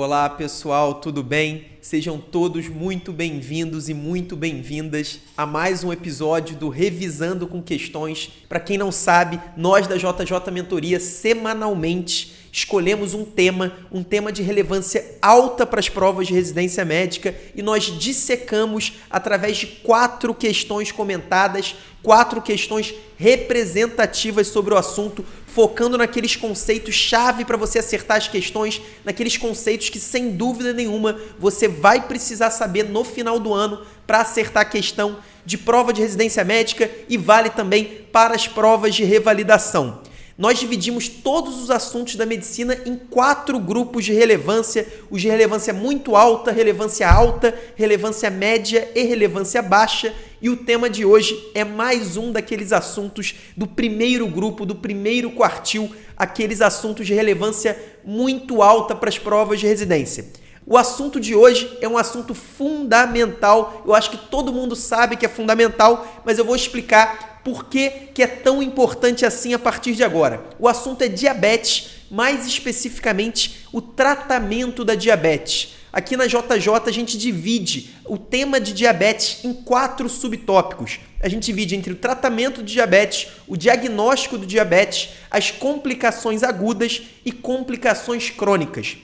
Olá pessoal, tudo bem? Sejam todos muito bem-vindos e muito bem-vindas a mais um episódio do Revisando com Questões. Para quem não sabe, nós da JJ Mentoria semanalmente escolhemos um tema, um tema de relevância alta para as provas de residência médica e nós dissecamos através de quatro questões comentadas, quatro questões representativas sobre o assunto, focando naqueles conceitos chave para você acertar as questões, naqueles conceitos que sem dúvida nenhuma você vai precisar saber no final do ano para acertar a questão de prova de residência médica e vale também para as provas de revalidação nós dividimos todos os assuntos da medicina em quatro grupos de relevância: os de relevância muito alta, relevância alta, relevância média e relevância baixa. E o tema de hoje é mais um daqueles assuntos do primeiro grupo, do primeiro quartil, aqueles assuntos de relevância muito alta para as provas de residência. O assunto de hoje é um assunto fundamental. Eu acho que todo mundo sabe que é fundamental, mas eu vou explicar por que, que é tão importante assim a partir de agora. O assunto é diabetes, mais especificamente o tratamento da diabetes. Aqui na JJ a gente divide o tema de diabetes em quatro subtópicos. A gente divide entre o tratamento de diabetes, o diagnóstico do diabetes, as complicações agudas e complicações crônicas.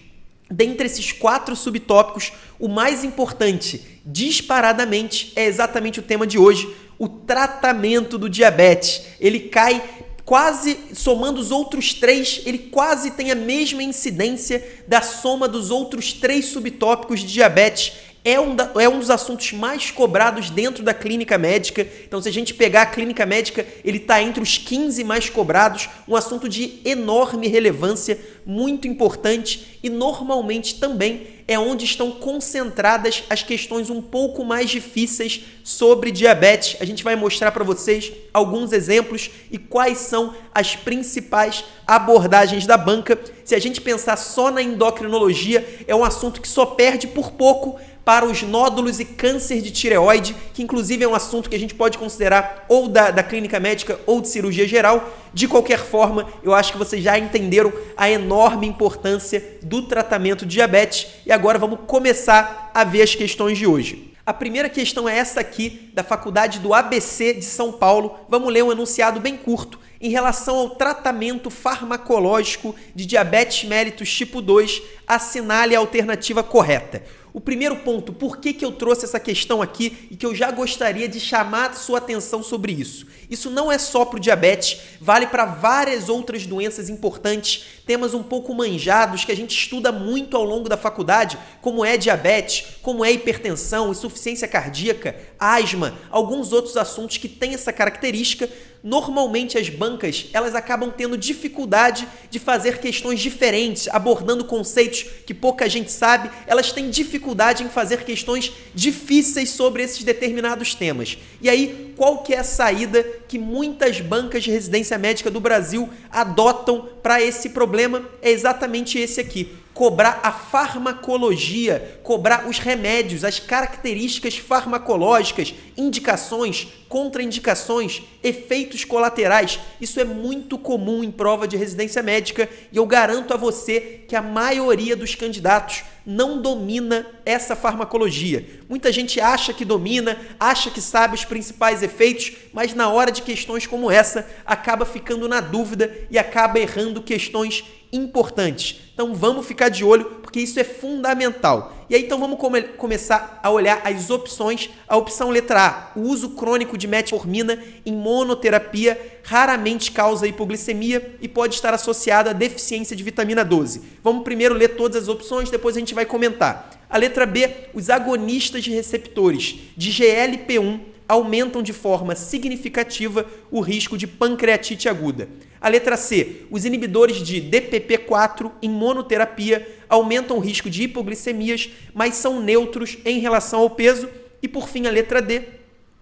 Dentre esses quatro subtópicos, o mais importante, disparadamente, é exatamente o tema de hoje, o tratamento do diabetes. Ele cai quase somando os outros três, ele quase tem a mesma incidência da soma dos outros três subtópicos de diabetes. É um, da, é um dos assuntos mais cobrados dentro da clínica médica. Então, se a gente pegar a clínica médica, ele está entre os 15 mais cobrados, um assunto de enorme relevância, muito importante e normalmente também é onde estão concentradas as questões um pouco mais difíceis sobre diabetes. A gente vai mostrar para vocês alguns exemplos e quais são as principais abordagens da banca. Se a gente pensar só na endocrinologia, é um assunto que só perde por pouco para os nódulos e câncer de tireoide, que inclusive é um assunto que a gente pode considerar ou da, da clínica médica ou de cirurgia geral. De qualquer forma, eu acho que vocês já entenderam a enorme importância do tratamento de diabetes e agora vamos começar a ver as questões de hoje. A primeira questão é essa aqui, da Faculdade do ABC de São Paulo. Vamos ler um enunciado bem curto em relação ao tratamento farmacológico de diabetes mellitus tipo 2. Assinale a alternativa correta. O primeiro ponto, por que, que eu trouxe essa questão aqui e que eu já gostaria de chamar sua atenção sobre isso? Isso não é só para o diabetes, vale para várias outras doenças importantes, temas um pouco manjados que a gente estuda muito ao longo da faculdade, como é diabetes, como é hipertensão, insuficiência cardíaca, asma, alguns outros assuntos que têm essa característica normalmente as bancas elas acabam tendo dificuldade de fazer questões diferentes, abordando conceitos que pouca gente sabe, elas têm dificuldade em fazer questões difíceis sobre esses determinados temas. E aí, qual que é a saída que muitas bancas de residência médica do Brasil adotam para esse problema? É exatamente esse aqui cobrar a farmacologia, cobrar os remédios, as características farmacológicas, indicações, contraindicações, efeitos colaterais. Isso é muito comum em prova de residência médica e eu garanto a você que a maioria dos candidatos não domina essa farmacologia. Muita gente acha que domina, acha que sabe os principais efeitos, mas na hora de questões como essa acaba ficando na dúvida e acaba errando questões importantes. Então vamos ficar de olho, porque isso é fundamental. E aí então vamos come começar a olhar as opções. A opção letra A, o uso crônico de metformina em monoterapia raramente causa hipoglicemia e pode estar associada a deficiência de vitamina 12. Vamos primeiro ler todas as opções, depois a gente vai comentar. A letra B, os agonistas de receptores de GLP-1 aumentam de forma significativa o risco de pancreatite aguda. A letra C, os inibidores de DPP-4 em monoterapia aumentam o risco de hipoglicemias, mas são neutros em relação ao peso. E por fim, a letra D,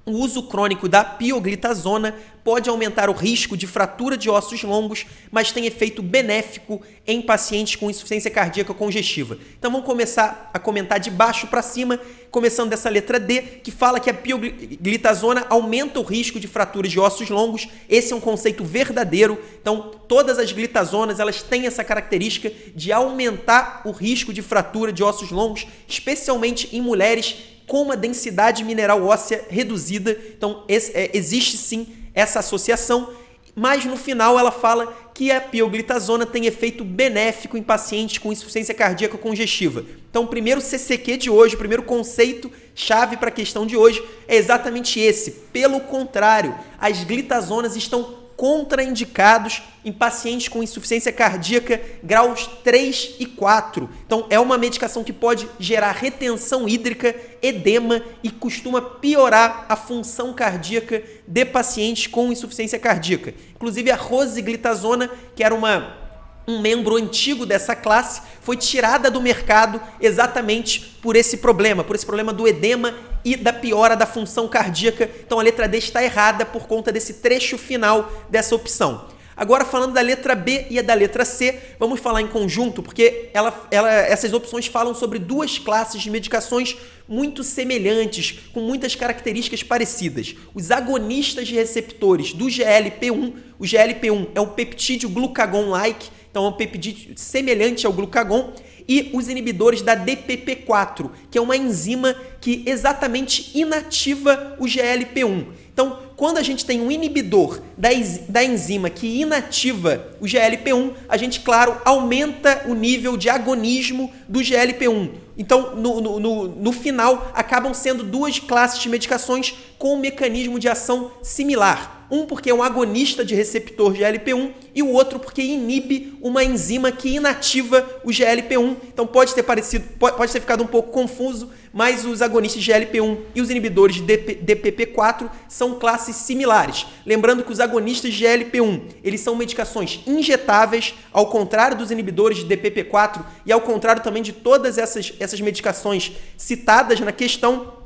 o uso crônico da pioglitazona pode aumentar o risco de fratura de ossos longos, mas tem efeito benéfico em pacientes com insuficiência cardíaca congestiva. Então vamos começar a comentar de baixo para cima, começando dessa letra D, que fala que a pioglitazona aumenta o risco de fraturas de ossos longos. Esse é um conceito verdadeiro. Então todas as glitazonas, elas têm essa característica de aumentar o risco de fratura de ossos longos, especialmente em mulheres com uma densidade mineral óssea reduzida. Então, é, existe sim essa associação, mas no final ela fala que a pioglitazona tem efeito benéfico em pacientes com insuficiência cardíaca congestiva. Então, o primeiro CCQ de hoje, o primeiro conceito chave para a questão de hoje é exatamente esse. Pelo contrário, as glitazonas estão contraindicados em pacientes com insuficiência cardíaca graus 3 e 4. Então, é uma medicação que pode gerar retenção hídrica, edema e costuma piorar a função cardíaca de pacientes com insuficiência cardíaca. Inclusive, a rosiglitazona, que era uma um membro antigo dessa classe foi tirada do mercado exatamente por esse problema, por esse problema do edema e da piora da função cardíaca. Então a letra D está errada por conta desse trecho final dessa opção. Agora, falando da letra B e da letra C, vamos falar em conjunto, porque ela, ela, essas opções falam sobre duas classes de medicações muito semelhantes, com muitas características parecidas. Os agonistas de receptores do GLP-1, o GLP-1 é um peptídeo glucagon-like, então é um peptídeo semelhante ao glucagon, e os inibidores da DPP4, que é uma enzima que exatamente inativa o GLP-1. Então, quando a gente tem um inibidor da, enzima que inativa o GLP-1, a gente, claro, aumenta o nível de agonismo do GLP-1. Então, no, no, no, no, final, acabam sendo duas classes de medicações com um mecanismo de ação similar. Um porque é um agonista de receptor GLP-1 e o outro porque inibe uma enzima que inativa o GLP-1. Então pode ter parecido, pode, ter ficado um pouco confuso, mas os agonistas de GLP-1 e os inibidores de DPP-4 são classes similares. Lembrando que os agonistas de GLP-1, eles são medicações injetáveis, ao contrário dos inibidores de DPP-4 e ao contrário também de todas essas, essas medicações citadas na questão.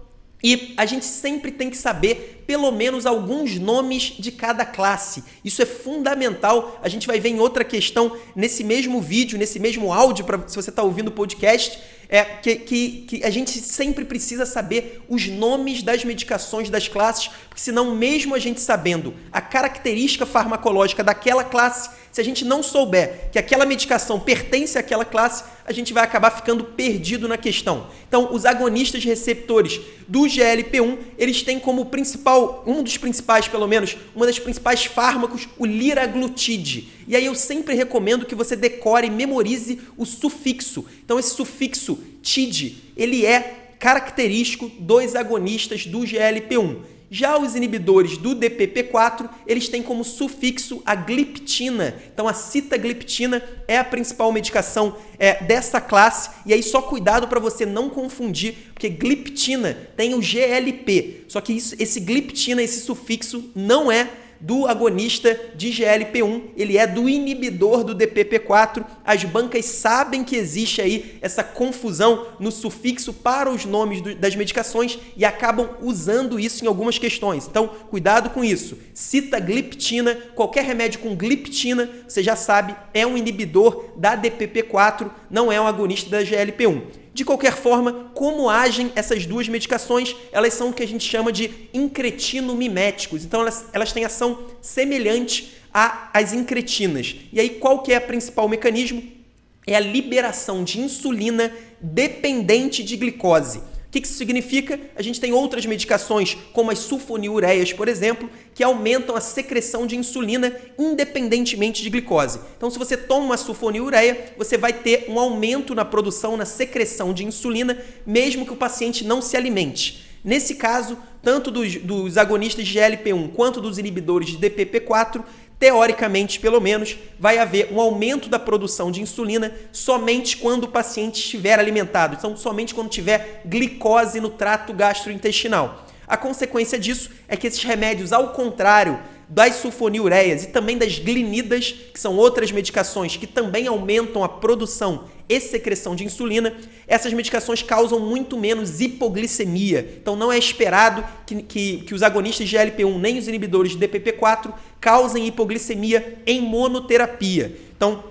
E a gente sempre tem que saber pelo menos alguns nomes de cada classe. Isso é fundamental. A gente vai ver em outra questão nesse mesmo vídeo, nesse mesmo áudio, para se você está ouvindo o podcast, é que, que, que a gente sempre precisa saber os nomes das medicações das classes, porque senão, mesmo a gente sabendo a característica farmacológica daquela classe, se a gente não souber que aquela medicação pertence àquela classe, a gente vai acabar ficando perdido na questão. Então, os agonistas receptores do GLP-1, eles têm como principal um dos principais, pelo menos, uma das principais fármacos, o liraglutide. E aí eu sempre recomendo que você decore e memorize o sufixo. Então esse sufixo TID, ele é característico dos agonistas do GLP-1. Já os inibidores do DPP4, eles têm como sufixo a gliptina. Então a citagliptina é a principal medicação é, dessa classe. E aí só cuidado para você não confundir, porque gliptina tem o GLP. Só que isso, esse gliptina, esse sufixo, não é do agonista de GLP-1, ele é do inibidor do DPP-4. As bancas sabem que existe aí essa confusão no sufixo para os nomes do, das medicações e acabam usando isso em algumas questões. Então, cuidado com isso. Cita gliptina, qualquer remédio com gliptina, você já sabe, é um inibidor da DPP-4, não é um agonista da GLP-1. De qualquer forma, como agem essas duas medicações? Elas são o que a gente chama de incretino-miméticos. Então, elas, elas têm ação semelhante às incretinas. E aí, qual que é o principal mecanismo? É a liberação de insulina dependente de glicose que, que isso significa? A gente tem outras medicações, como as sulfonilureias, por exemplo, que aumentam a secreção de insulina independentemente de glicose. Então, se você toma uma sulfonilureia, você vai ter um aumento na produção, na secreção de insulina, mesmo que o paciente não se alimente. Nesse caso, tanto dos, dos agonistas de GLP-1 quanto dos inibidores de DPP-4, teoricamente, pelo menos, vai haver um aumento da produção de insulina somente quando o paciente estiver alimentado. Então, somente quando tiver glicose no trato gastrointestinal. A consequência disso é que esses remédios, ao contrário das sulfonilureias e também das glinidas, que são outras medicações que também aumentam a produção e secreção de insulina, essas medicações causam muito menos hipoglicemia. Então não é esperado que, que, que os agonistas de GLP-1 nem os inibidores de DPP-4 causem hipoglicemia em monoterapia. Então,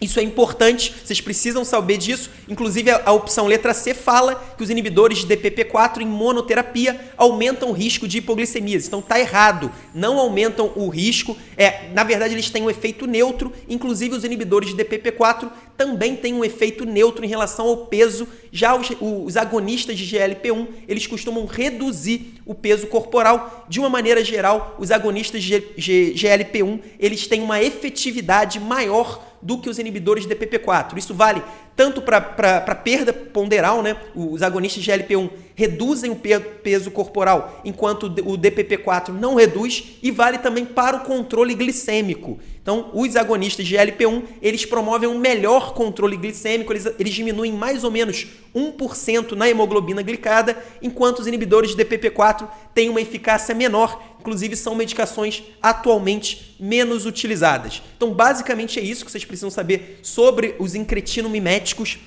isso é importante, vocês precisam saber disso. Inclusive, a, opção letra C fala que os inibidores de DPP-4 em monoterapia aumentam o risco de hipoglicemia. Então, está errado. Não aumentam o risco. É, na verdade, eles têm um efeito neutro. Inclusive, os inibidores de DPP-4 também têm um efeito neutro em relação ao peso. Já os, os agonistas de GLP-1, eles costumam reduzir o peso corporal. De uma maneira geral, os agonistas de GLP-1, eles têm uma efetividade maior do que os inibidores de DPP-4. Isso vale tanto para perda ponderal, né? Os agonistas de GLP-1 reduzem o peso corporal, enquanto o DPP-4 não reduz, e vale também para o controle glicêmico. Então, os agonistas de GLP-1, eles promovem um melhor controle glicêmico, eles, eles diminuem mais ou menos 1% na hemoglobina glicada, enquanto os inibidores de DPP-4 têm uma eficácia menor, inclusive são medicações atualmente menos utilizadas. Então, basicamente é isso que vocês precisam saber sobre os incretinamiméticos.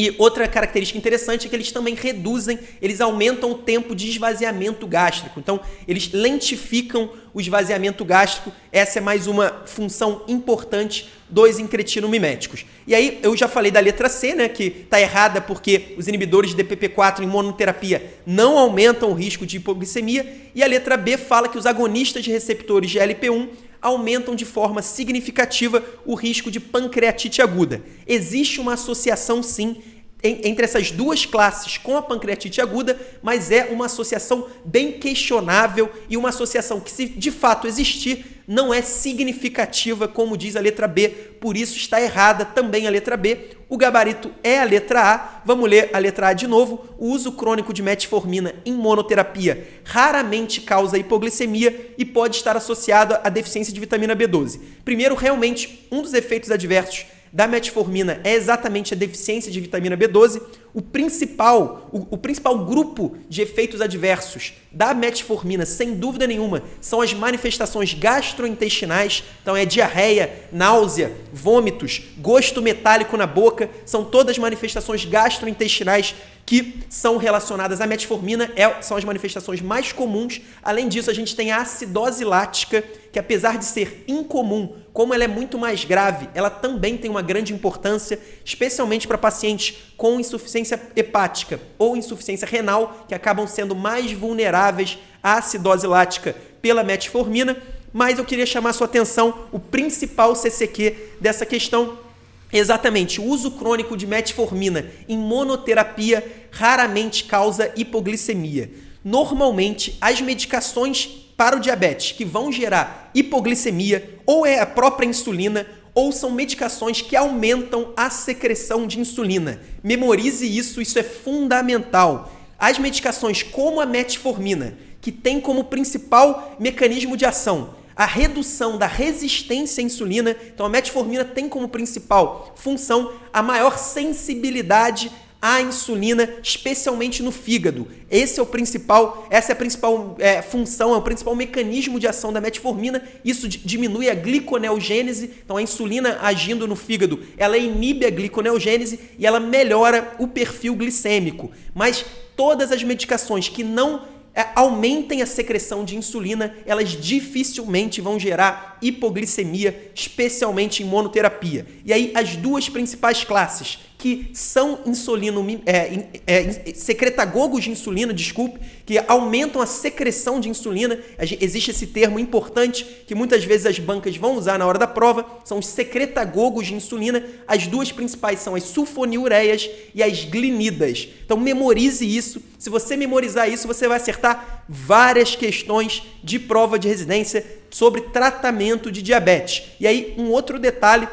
E outra característica interessante é que eles também reduzem, eles aumentam o tempo de esvaziamento gástrico. Então, eles lentificam o esvaziamento gástrico. Essa é mais uma função importante dos incretinamiméticos. E aí, eu já falei da letra C, né, que está errada porque os inibidores de DPP-4 em monoterapia não aumentam o risco de hipoglicemia. E a letra B fala que os agonistas de receptores de LP1 aumentam de forma significativa o risco de pancreatite aguda. Existe uma associação, sim, entre essas duas classes com a pancreatite aguda, mas é uma associação bem questionável e uma associação que, se de fato existir, não é significativa, como diz a letra B, por isso está errada também a letra B. O gabarito é a letra A. Vamos ler a letra A de novo. O uso crônico de metformina em monoterapia raramente causa hipoglicemia e pode estar associado à deficiência de vitamina B12. Primeiro, realmente, um dos efeitos adversos da metformina é exatamente a deficiência de vitamina B12. O principal, o, o, principal grupo de efeitos adversos da metformina, sem dúvida nenhuma, são as manifestações gastrointestinais. Então é diarreia, náusea, vômitos, gosto metálico na boca, são todas manifestações gastrointestinais que são relacionadas à metformina, é, são as manifestações mais comuns. Além disso, a gente tem a acidose lática, que apesar de ser incomum, como ela é muito mais grave, ela também tem uma grande importância, especialmente para pacientes com insuficiência hepática ou insuficiência renal, que acabam sendo mais vulneráveis à acidose lática pela metformina. Mas eu queria chamar sua atenção o principal CCQ dessa questão Exatamente, o uso crônico de metformina em monoterapia raramente causa hipoglicemia. Normalmente, as medicações para o diabetes que vão gerar hipoglicemia ou é a própria insulina ou são medicações que aumentam a secreção de insulina. Memorize isso, isso é fundamental. As medicações como a metformina, que tem como principal mecanismo de ação a redução da resistência à insulina. Então a metformina tem como principal função a maior sensibilidade à insulina, especialmente no fígado. Esse é o principal, essa é a principal é, função, é o principal mecanismo de ação da metformina. Isso diminui a gliconeogênese, então a insulina agindo no fígado, ela inibe a gliconeogênese e ela melhora o perfil glicêmico. Mas todas as medicações que não aumentem a secreção de insulina, elas dificilmente vão gerar hipoglicemia, especialmente em monoterapia. E aí, as duas principais classes, que são insulino, é, é, secretagogos de insulina, desculpe, que aumentam a secreção de insulina. Existe esse termo importante que muitas vezes as bancas vão usar na hora da prova, são os secretagogos de insulina. As duas principais são as sulfonilureias e as glinidas. Então memorize isso. Se você memorizar isso, você vai acertar várias questões de prova de residência sobre tratamento de diabetes. E aí, um outro detalhe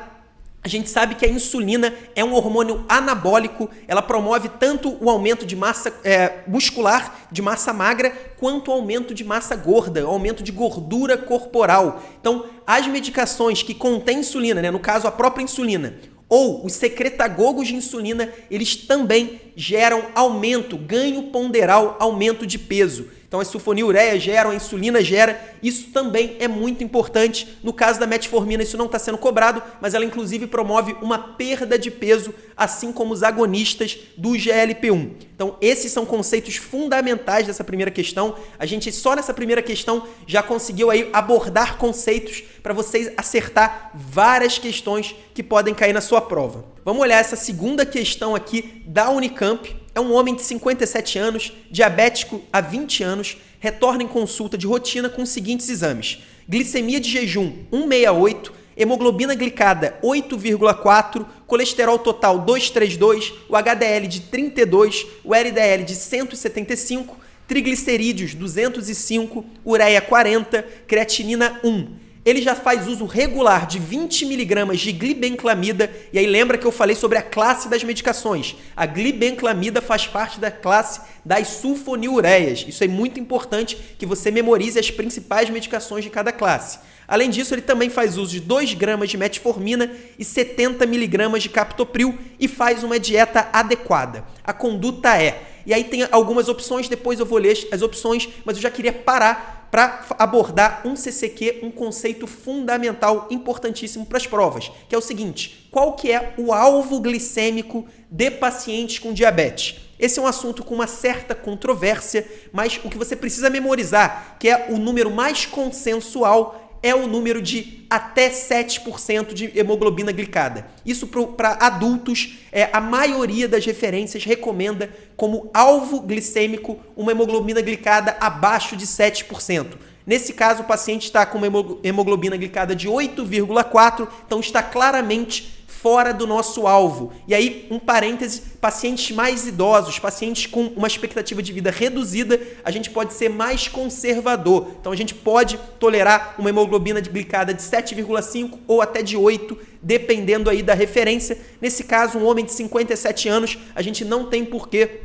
a gente sabe que a insulina é um hormônio anabólico, ela promove tanto o aumento de massa é, muscular, de massa magra, quanto o aumento de massa gorda, o aumento de gordura corporal. Então, as medicações que contêm insulina, né, no caso a própria insulina, ou os secretagogos de insulina, eles também geram aumento, ganho ponderal, aumento de peso. Então a sulfonilureia gera, a insulina gera. Isso também é muito importante. No caso da metformina, isso não está sendo cobrado, mas ela inclusive promove uma perda de peso, assim como os agonistas do GLP-1. Então esses são conceitos fundamentais dessa primeira questão. A gente só nessa primeira questão já conseguiu aí abordar conceitos para vocês acertar várias questões que podem cair na sua prova. Vamos olhar essa segunda questão aqui da Unicamp é um homem de 57 anos, diabético há 20 anos, retorna em consulta de rotina com os seguintes exames: glicemia de jejum 168, hemoglobina glicada 8,4, colesterol total 232, o HDL de 32, o LDL de 175, triglicerídeos 205, ureia 40, creatinina 1 ele já faz uso regular de 20 miligramas de glibenclamida, e aí lembra que eu falei sobre a classe das medicações. A glibenclamida faz parte da classe das sulfonilureias. Isso é muito importante que você memorize as principais medicações de cada classe. Além disso, ele também faz uso de 2 gramas de metformina e 70 miligramas de captopril e faz uma dieta adequada. A conduta é. E aí tem algumas opções, depois eu vou ler as opções, mas eu já queria parar para abordar um CCQ, um conceito fundamental importantíssimo para as provas, que é o seguinte: qual que é o alvo glicêmico de pacientes com diabetes? Esse é um assunto com uma certa controvérsia, mas o que você precisa memorizar, que é o número mais consensual é o número de até 7% de hemoglobina glicada. Isso para adultos, é, a maioria das referências recomenda como alvo glicêmico uma hemoglobina glicada abaixo de 7%. Nesse caso, o paciente está com uma hemoglobina glicada de 8,4, então está claramente fora do nosso alvo. E aí, um parêntese, pacientes mais idosos, pacientes com uma expectativa de vida reduzida, a gente pode ser mais conservador. Então a gente pode tolerar uma hemoglobina glicada de 7,5 ou até de 8, dependendo aí da referência. Nesse caso, um homem de 57 anos, a gente não tem porquê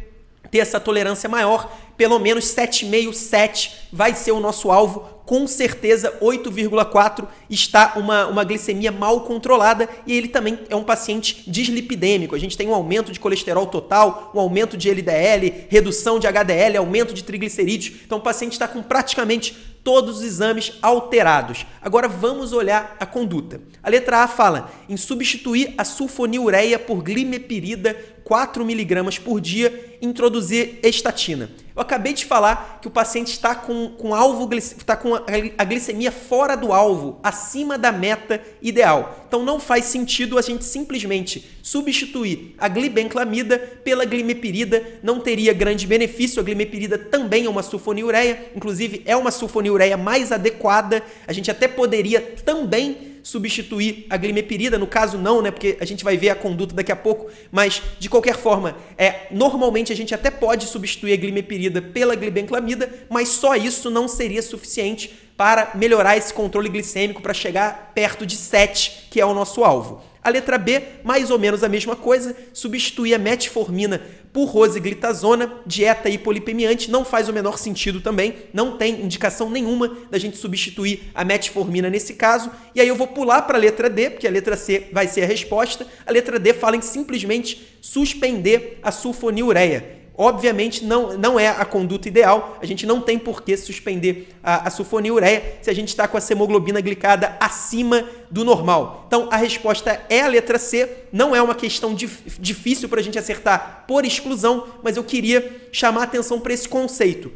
ter essa tolerância maior, pelo menos 7,5, 7 vai ser o nosso alvo. Com certeza, 8,4 está uma, uma glicemia mal controlada e ele também é um paciente dislipidêmico. A gente tem um aumento de colesterol total, um aumento de LDL, redução de HDL, aumento de triglicerídeos. Então, o paciente está com praticamente todos os exames alterados. Agora vamos olhar a conduta. A letra A fala em substituir a sulfonilureia por glimepirida 4mg por dia, introduzir estatina. Eu acabei de falar que o paciente está com, com alvo está com a glicemia fora do alvo, acima da meta ideal. Então não faz sentido a gente simplesmente substituir a glibenclamida pela glimepirida, não teria grande benefício. A glimepirida também é uma sulfonilureia, inclusive é uma sulfonilureia mais adequada. A gente até poderia também substituir a glimepirida, no caso não, né, porque a gente vai ver a conduta daqui a pouco, mas de qualquer forma, é, normalmente a gente até pode substituir a glimepirida pela glibenclamida, mas só isso não seria suficiente para melhorar esse controle glicêmico para chegar perto de 7, que é o nosso alvo. A letra B, mais ou menos a mesma coisa, substituir a metformina por rosiglitazona, dieta hipolipemiante, não faz o menor sentido também, não tem indicação nenhuma da gente substituir a metformina nesse caso. E aí eu vou pular para a letra D, porque a letra C vai ser a resposta. A letra D fala em simplesmente suspender a sulfonilureia. Obviamente não, não é a conduta ideal, a gente não tem por que suspender a, a sulfonilureia se a gente está com a hemoglobina glicada acima do normal. Então a resposta é a letra C, não é uma questão dif difícil para a gente acertar por exclusão, mas eu queria chamar atenção para esse conceito.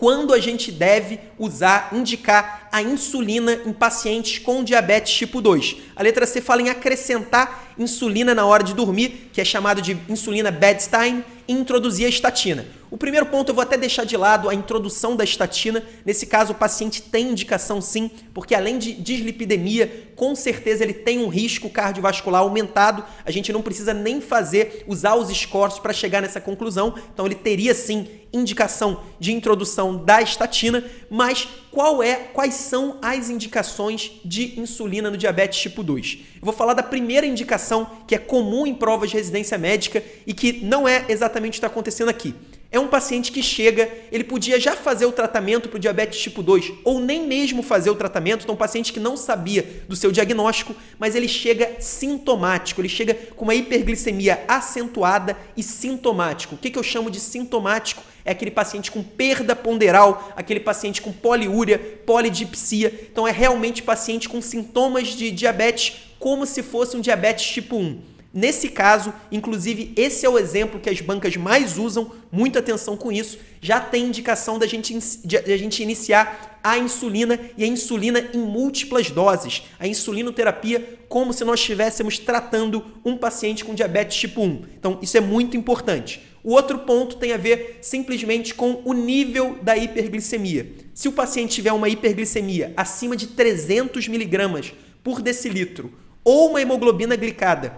Quando a gente deve usar, indicar a insulina em pacientes com diabetes tipo 2? A letra C fala em acrescentar insulina na hora de dormir, que é chamado de insulina bedtime, e introduzir a estatina. O primeiro ponto eu vou até deixar de lado a introdução da estatina. Nesse caso, o paciente tem indicação sim, porque além de dislipidemia, com certeza ele tem um risco cardiovascular aumentado. A gente não precisa nem fazer, usar os scores para chegar nessa conclusão. Então ele teria sim indicação de introdução da estatina, mas qual é, quais são as indicações de insulina no diabetes tipo 2? Eu vou falar da primeira indicação que é comum em provas de residência médica e que não é exatamente o que está acontecendo aqui É um paciente que chega, ele podia já fazer o tratamento para o diabetes tipo 2 ou nem mesmo fazer o tratamento. Então, um paciente que não sabia do seu diagnóstico, mas ele chega sintomático, ele chega com uma hiperglicemia acentuada e sintomático. O que, que eu chamo de sintomático? É aquele paciente com perda ponderal, aquele paciente com poliúria, polidipsia. Então, é realmente paciente com sintomas de diabetes como se fosse um diabetes tipo 1. Nesse caso, inclusive, esse é o exemplo que as bancas mais usam, muita atenção com isso. Já tem indicação da gente, de a gente iniciar a insulina e a insulina em múltiplas doses. A insulinoterapia, como se nós estivéssemos tratando um paciente com diabetes tipo 1. Então, isso é muito importante. O outro ponto tem a ver simplesmente com o nível da hiperglicemia. Se o paciente tiver uma hiperglicemia acima de 300 miligramas por decilitro ou uma hemoglobina glicada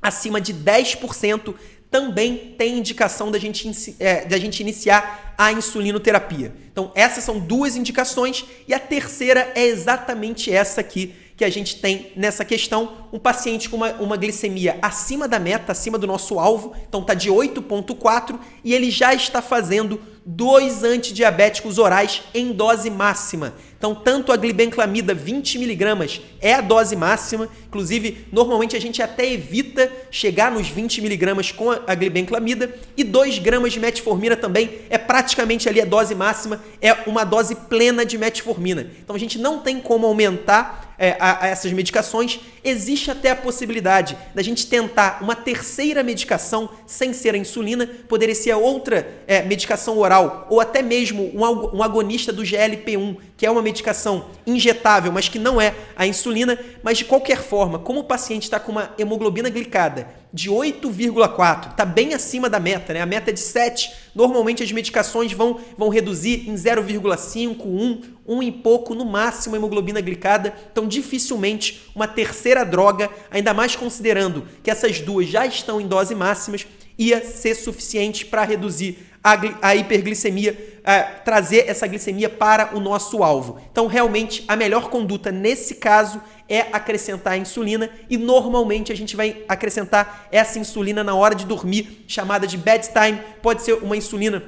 acima de 10%, também tem indicação da gente, é, da gente iniciar a insulinoterapia. Então, essas são duas indicações, e a terceira é exatamente essa aqui que a gente tem nessa questão. Um paciente com uma, uma glicemia acima da meta, acima do nosso alvo, então está de 8,4 e ele já está fazendo dois antidiabéticos orais em dose máxima. Então, tanto a glibenclamida 20mg é a dose máxima, inclusive, normalmente a gente até evita chegar nos 20mg com a glibenclamida, e 2 gramas de metformina também é praticamente ali a dose máxima, é uma dose plena de metformina. Então, a gente não tem como aumentar é, a, a essas medicações, existe até a possibilidade da gente tentar uma terceira medicação sem ser a insulina, poderia ser outra é, medicação oral, ou até mesmo um, um agonista do GLP-1, que é uma medicação injetável, mas que não é a insulina. Mas de qualquer forma, como o paciente está com uma hemoglobina glicada de 8,4, está bem acima da meta, né? A meta é de 7. Normalmente as medicações vão, vão reduzir em 0,5, 1, 1 e pouco, no máximo a hemoglobina glicada. Então, dificilmente uma terceira droga, ainda mais considerando que essas duas já estão em dose máximas, ia ser suficiente para reduzir a, a hiperglicemia, a trazer essa glicemia para o nosso alvo. Então, realmente, a melhor conduta nesse caso é acrescentar a insulina e normalmente a gente vai acrescentar essa insulina na hora de dormir, chamada de bedtime. Pode ser uma insulina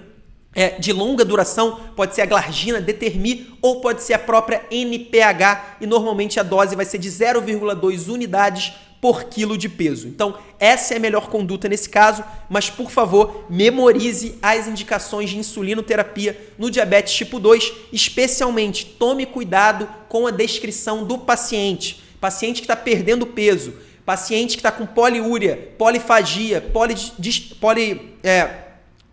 é, de longa duração, pode ser a glargina, determi ou pode ser a própria NPH e normalmente a dose vai ser de 0,2 unidades por quilo de peso. Então, essa é a melhor conduta nesse caso, mas por favor, memorize as indicações de insulinoterapia no diabetes tipo 2, especialmente tome cuidado com a descrição do paciente. Paciente que está perdendo peso, paciente que está com poliúria, polifagia, poli, poli, é,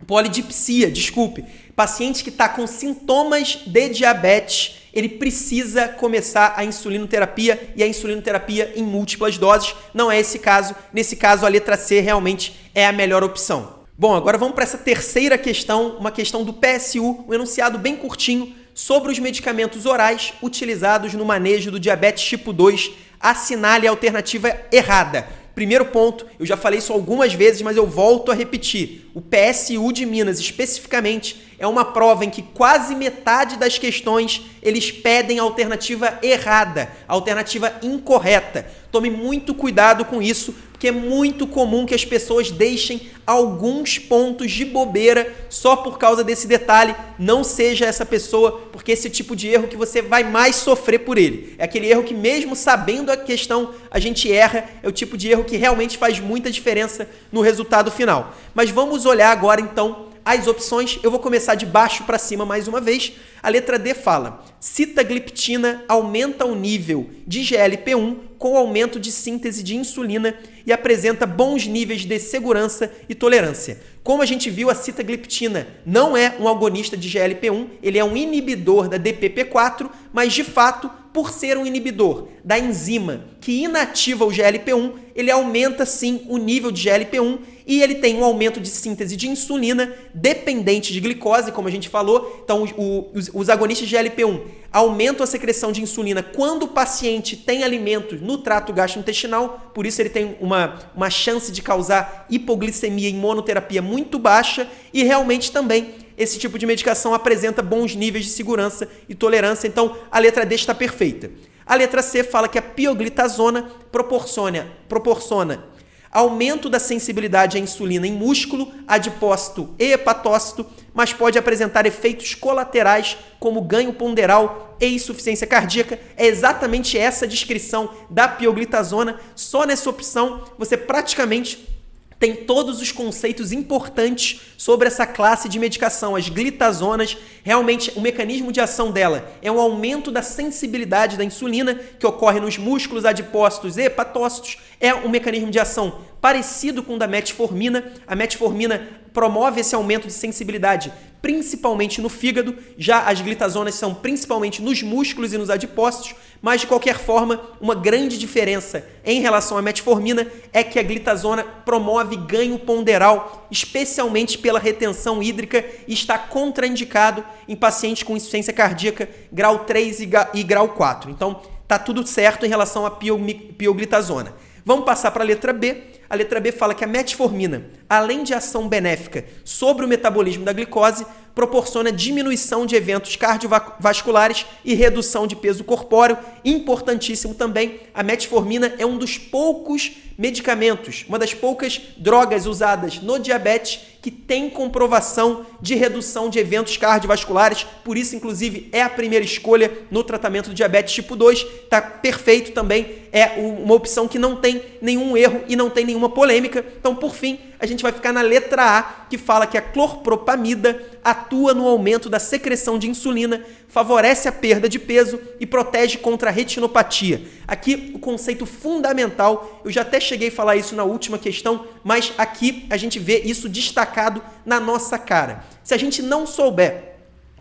polidipsia, desculpe, paciente que está com sintomas de diabetes ele precisa começar a insulinoterapia e a insulinoterapia em múltiplas doses. Não é esse caso. Nesse caso, a letra C realmente é a melhor opção. Bom, agora vamos para essa terceira questão, uma questão do PSU, um enunciado bem curtinho sobre os medicamentos orais utilizados no manejo do diabetes tipo 2. Assinale a alternativa errada. Primeiro ponto, eu já falei isso algumas vezes, mas eu volto a repetir. O PSU de Minas, especificamente, é uma prova em que quase metade das questões eles pedem alternativa errada, alternativa incorreta. Tome muito cuidado com isso, porque é muito comum que as pessoas deixem alguns pontos de bobeira só por causa desse detalhe. Não seja essa pessoa, porque esse tipo de erro que você vai mais sofrer por ele. É aquele erro que, mesmo sabendo a questão, a gente erra. É o tipo de erro que realmente faz muita diferença no resultado final. Mas vamos olhar agora então as opções. Eu vou começar de baixo para cima mais uma vez. A letra D fala: citagliptina aumenta o nível de GLP-1 com aumento de síntese de insulina e apresenta bons níveis de segurança e tolerância. Como a gente viu, a citagliptina não é um agonista de GLP-1, ele é um inibidor da DPP-4, mas de fato, por ser um inibidor da enzima que inativa o GLP-1, ele aumenta sim o nível de GLP-1 e ele tem um aumento de síntese de insulina dependente de glicose, como a gente falou. Então, o, os, os agonistas de GLP-1 aumentam a secreção de insulina quando o paciente tem alimentos no trato gastrointestinal, por isso ele tem uma, uma chance de causar hipoglicemia em monoterapia muito baixa e realmente também esse tipo de medicação apresenta bons níveis de segurança e tolerância, então a letra D está perfeita. A letra C fala que a pioglitazona proporciona, proporciona aumento da sensibilidade à insulina em músculo, adipócito e hepatócito, mas pode apresentar efeitos colaterais como ganho ponderal e insuficiência cardíaca. É exatamente essa descrição da pioglitazona. Só nessa opção você praticamente tem todos os conceitos importantes sobre essa classe de medicação, as glitazonas. Realmente, o mecanismo de ação dela é um aumento da sensibilidade da insulina que ocorre nos músculos adipócitos e hepatócitos. É um mecanismo de ação parecido com o da metformina. A metformina promove esse aumento de sensibilidade principalmente no fígado, já as glitazonas são principalmente nos músculos e nos adipócitos, mas de qualquer forma, uma grande diferença em relação à metformina é que a glitazona promove ganho ponderal, especialmente pela retenção hídrica e está contraindicado em pacientes com insuficiência cardíaca grau 3 e grau 4. Então, tá tudo certo em relação à pioglitazona. Vamos passar para a letra B a letra B fala que a metformina, além de ação benéfica sobre o metabolismo da glicose, proporciona diminuição de eventos cardiovasculares e redução de peso corpóreo. Importantíssimo também, a metformina é um dos poucos medicamentos, uma das poucas drogas usadas no diabetes que tem comprovação de redução de eventos cardiovasculares, por isso, inclusive, é a primeira escolha no tratamento do diabetes tipo 2. Tá perfeito também, é uma opção que não tem nenhum erro e não tem nenhuma polêmica. Então, por fim, a gente vai ficar na letra A, que fala que a clorpropamida atua no aumento da secreção de insulina, favorece a perda de peso e protege contra a retinopatia. Aqui o conceito fundamental, eu já até cheguei a falar isso na última questão, mas aqui a gente vê isso destacado na nossa cara. Se a gente não souber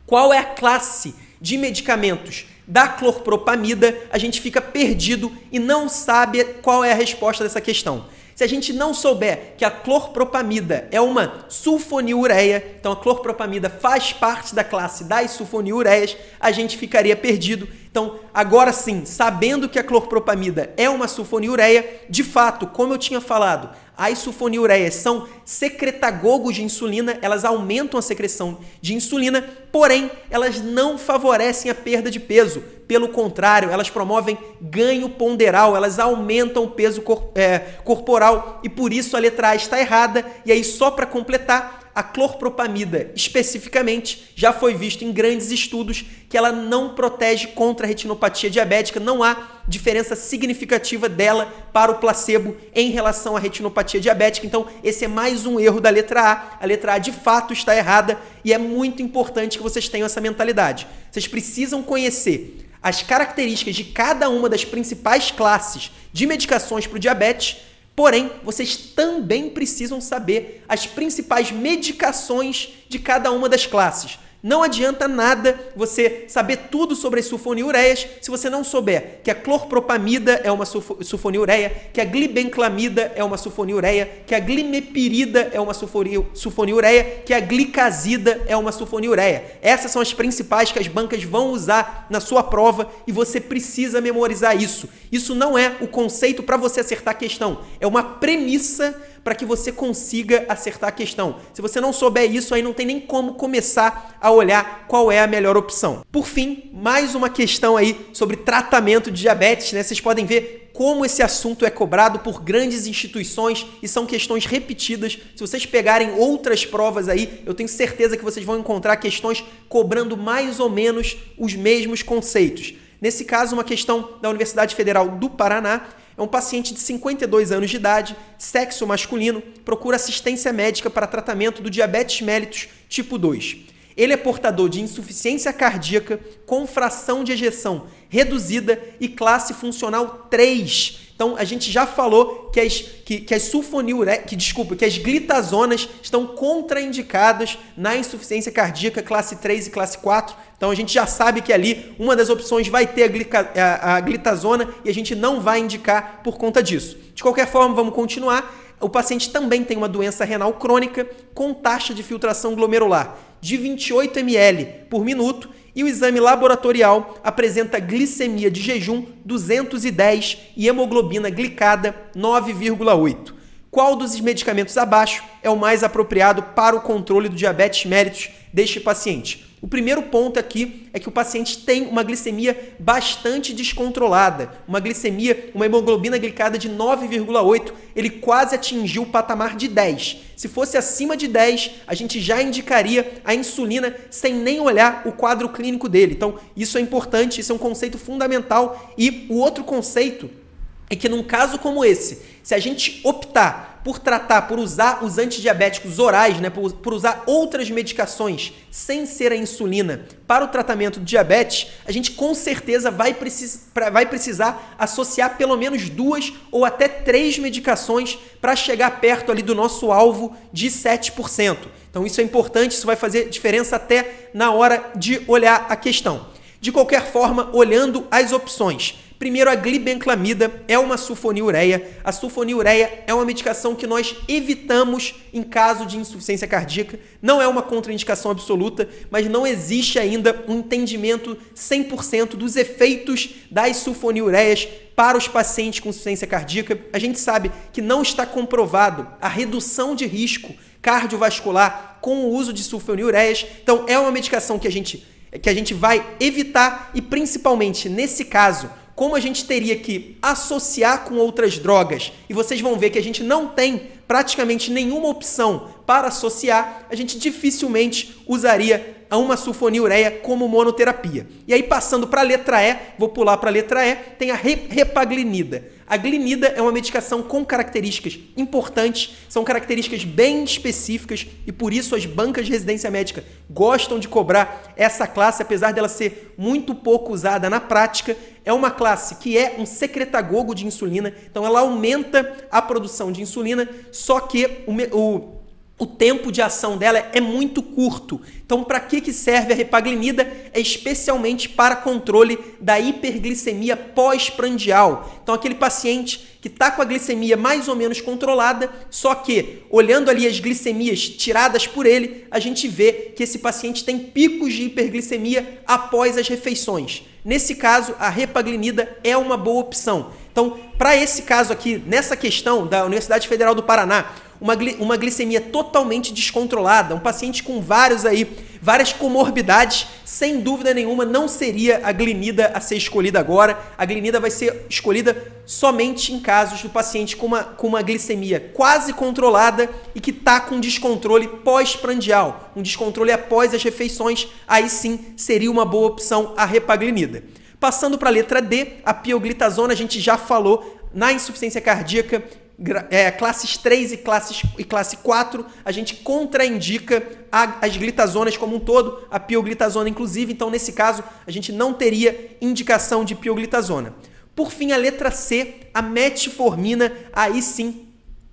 qual é a classe de medicamentos da clorpropamida, a gente fica perdido e não sabe qual é a resposta dessa questão. Se a gente não souber que a clorpropamida é uma sulfonilureia, então a clorpropamida faz parte da classe das sulfonilureias, a gente ficaria perdido. Então, agora sim, sabendo que a clorpropamida é uma sulfonilureia, de fato, como eu tinha falado, as sulfonilureias são secretagogos de insulina, elas aumentam a secreção de insulina, porém, elas não favorecem a perda de peso. Pelo contrário, elas promovem ganho ponderal, elas aumentam o peso cor é, corporal e por isso a letra A está errada. E aí, só para completar, a clorpropamida, especificamente, já foi visto em grandes estudos que ela não protege contra a retinopatia diabética, não há diferença significativa dela para o placebo em relação à retinopatia diabética. Então, esse é mais um erro da letra A. A letra A de fato está errada e é muito importante que vocês tenham essa mentalidade. Vocês precisam conhecer as características de cada uma das principais classes de medicações para o diabetes Porém, vocês também precisam saber as principais medicações de cada uma das classes. Não adianta nada você saber tudo sobre as sulfonilureias se você não souber que a clorpropamida é uma sulfonilureia, que a glibenclamida é uma sulfonilureia, que a glimepirida é uma sulfonilureia, que a glicazida é uma sulfonilureia. Essas são as principais que as bancas vão usar na sua prova e você precisa memorizar isso. Isso não é o conceito para você acertar a questão, é uma premissa para que você consiga acertar a questão. Se você não souber isso, aí não tem nem como começar a olhar qual é a melhor opção. Por fim, mais uma questão aí sobre tratamento de diabetes, né? Vocês podem ver como esse assunto é cobrado por grandes instituições e são questões repetidas. Se vocês pegarem outras provas aí, eu tenho certeza que vocês vão encontrar questões cobrando mais ou menos os mesmos conceitos. Nesse caso, uma questão da Universidade Federal do Paraná é um paciente de 52 anos de idade, sexo masculino, procura assistência médica para tratamento do diabetes mellitus tipo 2. Ele é portador de insuficiência cardíaca com fração de ejeção reduzida e classe funcional 3 então a gente já falou que as, que, que as sulfonilure, que desculpa, que as glitazonas estão contraindicadas na insuficiência cardíaca classe 3 e classe 4. Então a gente já sabe que ali uma das opções vai ter a, glica, a, a glitazona e a gente não vai indicar por conta disso. De qualquer forma, vamos continuar. O paciente também tem uma doença renal crônica com taxa de filtração glomerular de 28 ml por minuto e o exame laboratorial apresenta glicemia de jejum 210 e hemoglobina glicada 9,8. Qual dos medicamentos abaixo é o mais apropriado para o controle do diabetes mellitus deste paciente. O primeiro ponto aqui é que o paciente tem uma glicemia bastante descontrolada, uma glicemia, uma hemoglobina glicada de 9,8, ele quase atingiu o patamar de 10. Se fosse acima de 10, a gente já indicaria a insulina sem nem olhar o quadro clínico dele. Então, isso é importante, isso é um conceito fundamental. E o outro conceito é que num caso como esse, se a gente optar por tratar, por usar os antidiabéticos orais, né, por, por usar outras medicações sem ser a insulina para o tratamento do diabetes, a gente com certeza vai, precis, vai precisar associar pelo menos duas ou até três medicações para chegar perto ali do nosso alvo de 7%. Então isso é importante, isso vai fazer diferença até na hora de olhar a questão. De qualquer forma, olhando as opções, Primeiro, a glibenclamida é uma sulfonilureia. A sulfonilureia é uma medicação que nós evitamos em caso de insuficiência cardíaca. Não é uma contraindicação absoluta, mas não existe ainda um entendimento 100% dos efeitos das sulfonilureias para os pacientes com insuficiência cardíaca. A gente sabe que não está comprovado a redução de risco cardiovascular com o uso de sulfonilureias. Então, é uma medicação que a gente que a gente vai evitar e principalmente nesse caso como a gente teria que associar com outras drogas, e vocês vão ver que a gente não tem praticamente nenhuma opção para associar, a gente dificilmente usaria uma sulfonilureia como monoterapia. E aí passando para a letra E, vou pular para a letra E, tem a repaglinida. A glinida é uma medicação com características importantes, são características bem específicas e por isso as bancas de residência médica gostam de cobrar essa classe, apesar dela ser muito pouco usada na prática. É uma classe que é um secretagogo de insulina, então ela aumenta a produção de insulina, só que o, o o tempo de ação dela é muito curto. Então, para que, que serve a repaglinida? É especialmente para controle da hiperglicemia pós-prandial. Então, aquele paciente que está com a glicemia mais ou menos controlada, só que olhando ali as glicemias tiradas por ele, a gente vê que esse paciente tem picos de hiperglicemia após as refeições. Nesse caso, a repaglinida é uma boa opção. Então, para esse caso aqui, nessa questão da Universidade Federal do Paraná, uma, uma glicemia totalmente descontrolada, um paciente com vários aí, várias comorbidades, sem dúvida nenhuma não seria a glinida a ser escolhida agora. A glinida vai ser escolhida somente em casos do paciente com uma, com uma glicemia quase controlada e que está com descontrole pós-prandial, um descontrole após as refeições, aí sim seria uma boa opção a repaglinida. Passando para a letra D, a pioglitazona a gente já falou na insuficiência cardíaca é, classes 3 e, classes, e classe 4, a gente contraindica a, as glitazonas como um todo, a pioglitazona inclusive, então nesse caso a gente não teria indicação de pioglitazona. Por fim, a letra C, a metformina, aí sim,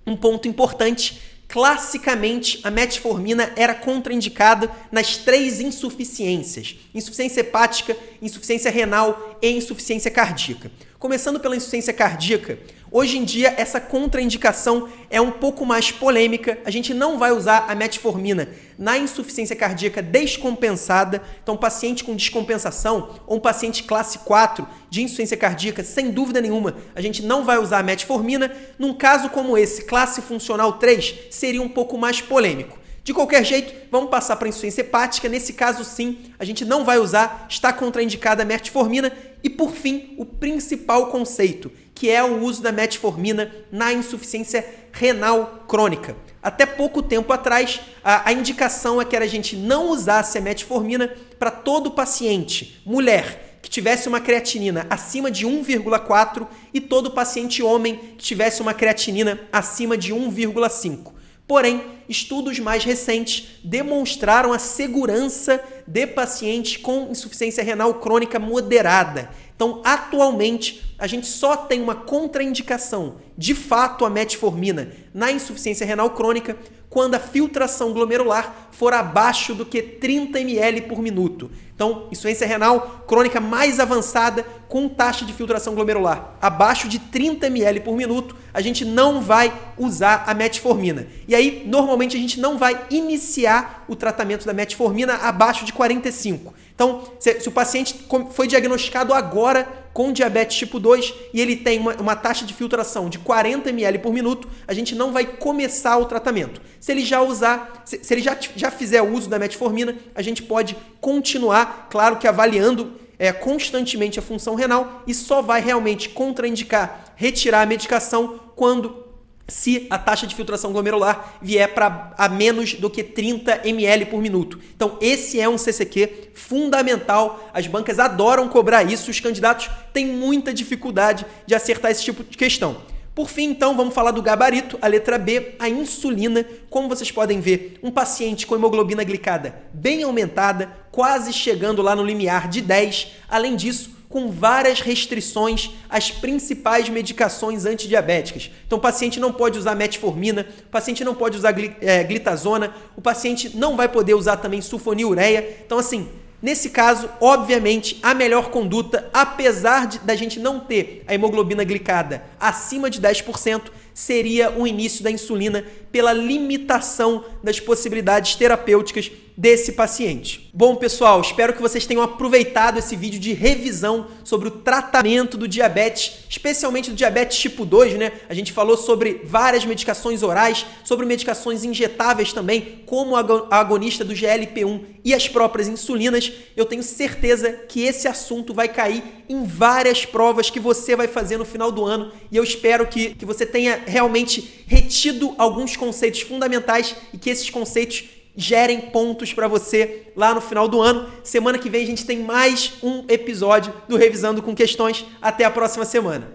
um ponto importante. Classicamente, a metformina era contraindicada nas três insuficiências: insuficiência hepática, insuficiência renal e insuficiência cardíaca. Começando pela insuficiência cardíaca, Hoje em dia, essa contraindicação é um pouco mais polêmica. A gente não vai usar a metformina na insuficiência cardíaca descompensada. Então, paciente com descompensação ou um paciente classe 4 de insuficiência cardíaca, sem dúvida nenhuma, a gente não vai usar a metformina. Num caso como esse, classe funcional 3, seria um pouco mais polêmico. De qualquer jeito, vamos passar para insuficiência hepática. Nesse caso, sim, a gente não vai usar, está contraindicada a metformina. E por fim, o principal conceito, que é o uso da metformina na insuficiência renal crônica. Até pouco tempo atrás, a, a indicação é que a gente não usasse a metformina para todo paciente, mulher, que tivesse uma creatinina acima de 1,4 e todo paciente homem que tivesse uma creatinina acima de 1,5. Porém, estudos mais recentes demonstraram a segurança de pacientes com insuficiência renal crônica moderada. Então, atualmente, a gente só tem uma contraindicação, de fato, a metformina na insuficiência renal crônica quando a filtração glomerular for abaixo do que 30 ml por minuto. Então, insuficiência renal crônica mais avançada com taxa de filtração glomerular abaixo de 30 ml por minuto, a gente não vai usar a metformina. E aí, normalmente a gente não vai iniciar o tratamento da metformina abaixo de 45. Então, se, se o paciente foi diagnosticado agora com diabetes tipo 2 e ele tem uma, uma taxa de filtração de 40 ml por minuto, a gente não vai começar o tratamento. Se ele já usar, se, se ele já, já fizer o uso da metformina, a gente pode continuar, claro que avaliando é, constantemente a função renal e só vai realmente contraindicar retirar a medicação quando se a taxa de filtração glomerular vier para a menos do que 30 ml por minuto. Então, esse é um CCQ fundamental. As bancas adoram cobrar isso, os candidatos têm muita dificuldade de acertar esse tipo de questão. Por fim, então, vamos falar do gabarito, a letra B, a insulina. Como vocês podem ver, um paciente com hemoglobina glicada bem aumentada, quase chegando lá no limiar de 10. Além disso, com várias restrições às principais medicações antidiabéticas. Então, o paciente não pode usar metformina, o paciente não pode usar é, glitazona, o paciente não vai poder usar também sulfonilureia. Então, assim, Nesse caso, obviamente, a melhor conduta, apesar de, da gente não ter a hemoglobina glicada acima de 10%, seria o início da insulina pela limitação das possibilidades terapêuticas desse paciente. Bom, pessoal, espero que vocês tenham aproveitado esse vídeo de revisão sobre o tratamento do diabetes, especialmente do diabetes tipo 2, né? A gente falou sobre várias medicações orais, sobre medicações injetáveis também, como a agonista do GLP-1 e as próprias insulinas. Eu tenho certeza que esse assunto vai cair em várias provas que você vai fazer no final do ano e eu espero que, que você tenha realmente retido alguns conceitos fundamentais e que esses conceitos gerem pontos para você lá no final do ano. Semana que vem a gente tem mais um episódio do Revisando com Questões. Até a próxima semana.